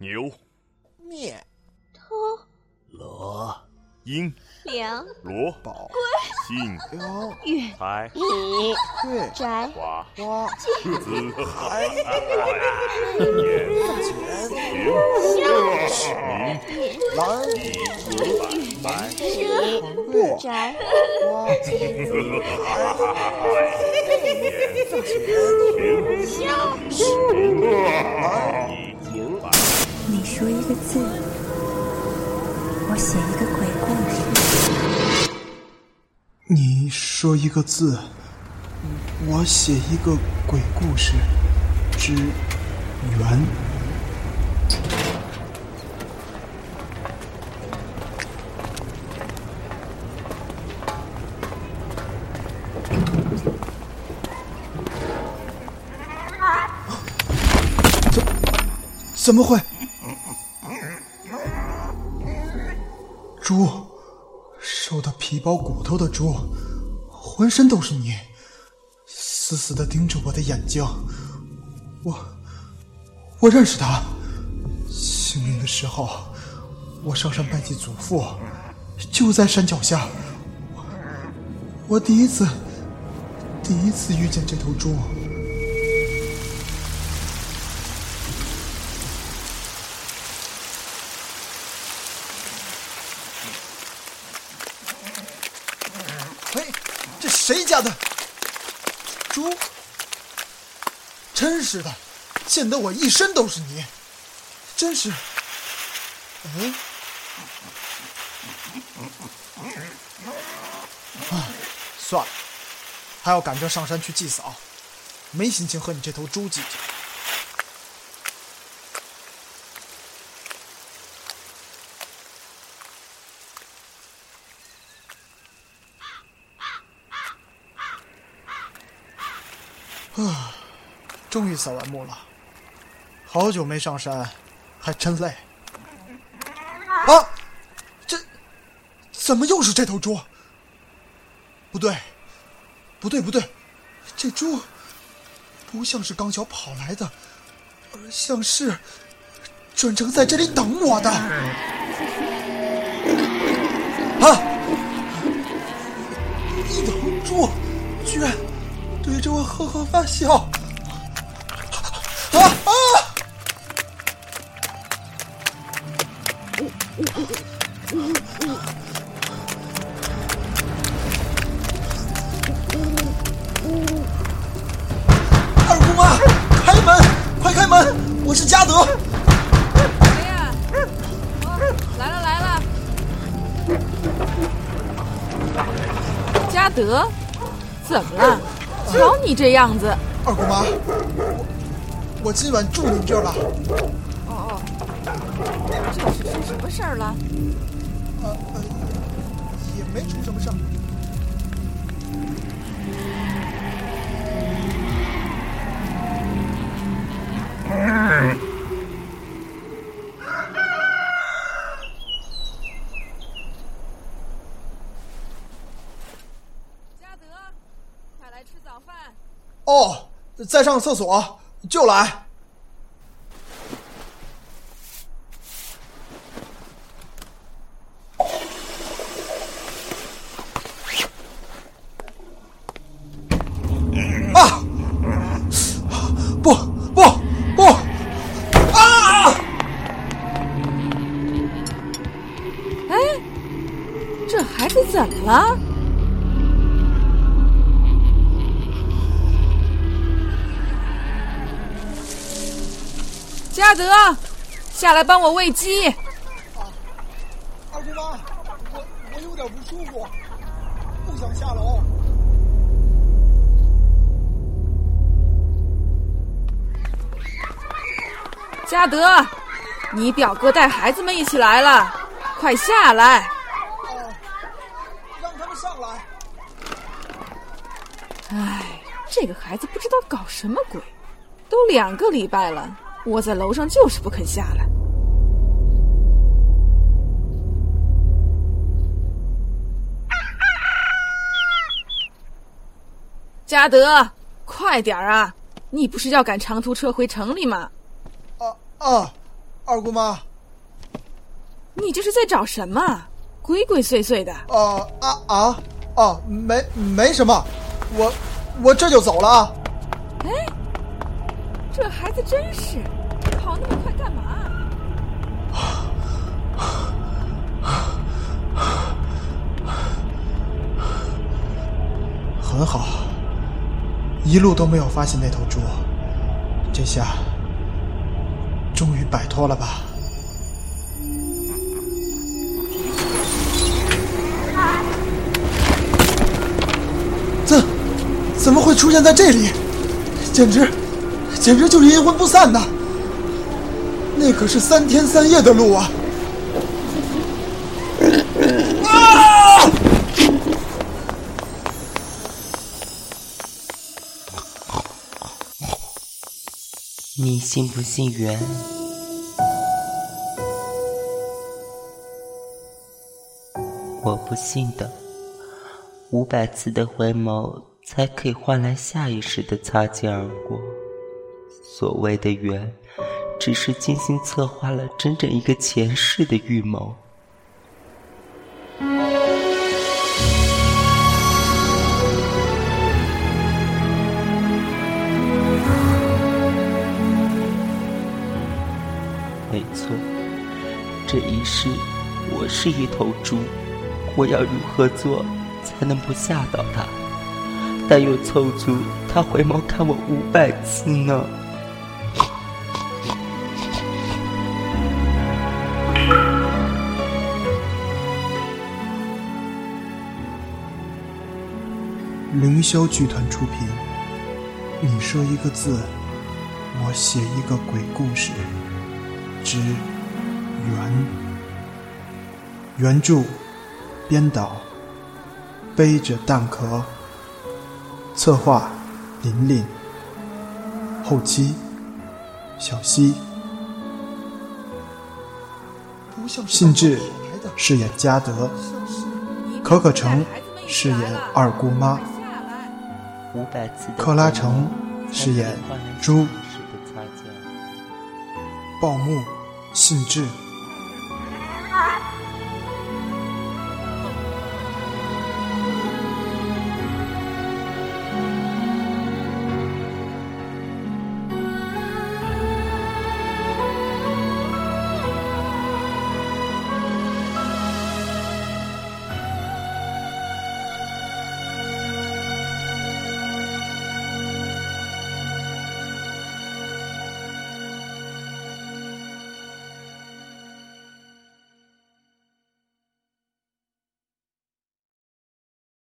牛、面、偷、罗、鹰、梁、罗、宝、信、雕、月、财、米、月、宅、花、花、子、海、年、钱、明、蓝、白、月、宅、花、你说一个字，我写一个鬼故事。你说一个字，我写一个鬼故事之缘。怎怎么会？猪，瘦的皮包骨头的猪，浑身都是泥，死死的盯着我的眼睛。我，我认识他。清明的时候，我上山拜祭祖父，就在山脚下。我第一次，第一次遇见这头猪。嘿，这谁家的猪？真是的，溅得我一身都是泥，真是。哎，哎，算了，还要赶着上山去祭扫，没心情和你这头猪计较。啊，终于扫完墓了。好久没上山，还真累。啊，这怎么又是这头猪？不对，不对，不对，这猪不像是刚巧跑来的，而像是专程在这里等我的。啊！一头猪居然对着我呵呵发笑！啊啊！二姑妈，开门！快开门！我是嘉德。谁呀？哦，来了来了。嘉德，怎么了？瞧你这样子。二姑妈，我我今晚住您这儿了。哦哦，这是出什么事儿了？呃呃，也没出什么事儿。嘉德，快来吃早饭。哦，在上厕所，就来。啊！不不不！啊！哎，这孩子怎么了？嘉德，下来帮我喂鸡。二姑妈，我我有点不舒服，不想下楼。嘉德，你表哥带孩子们一起来了，快下来！哦，让他们上来。唉，这个孩子不知道搞什么鬼，都两个礼拜了，窝在楼上就是不肯下来。嘉德，快点儿啊！你不是要赶长途车回城里吗？啊啊二姑妈。你这是在找什么？鬼鬼祟祟的。啊啊啊！哦，没没什么，我我这就走了啊。哎，这孩子真是跑那么快干嘛？很好，一路都没有发现那头猪，这下终于摆脱了吧？怎怎么会出现在这里？简直简直就是阴魂不散呐！那可是三天三夜的路啊！你信不信缘？我不信的。五百次的回眸，才可以换来下意识的擦肩而过。所谓的缘，只是精心策划了整整一个前世的预谋。没错，这一世我是一头猪，我要如何做才能不吓到他，但又凑足他回眸看我五百次呢？凌霄剧团出品，你说一个字，我写一个鬼故事。之原原著编导背着蛋壳，策划琳琳，后期小溪，信志饰演嘉德，可可城饰演二姑妈，克拉城饰演猪，报幕。信志。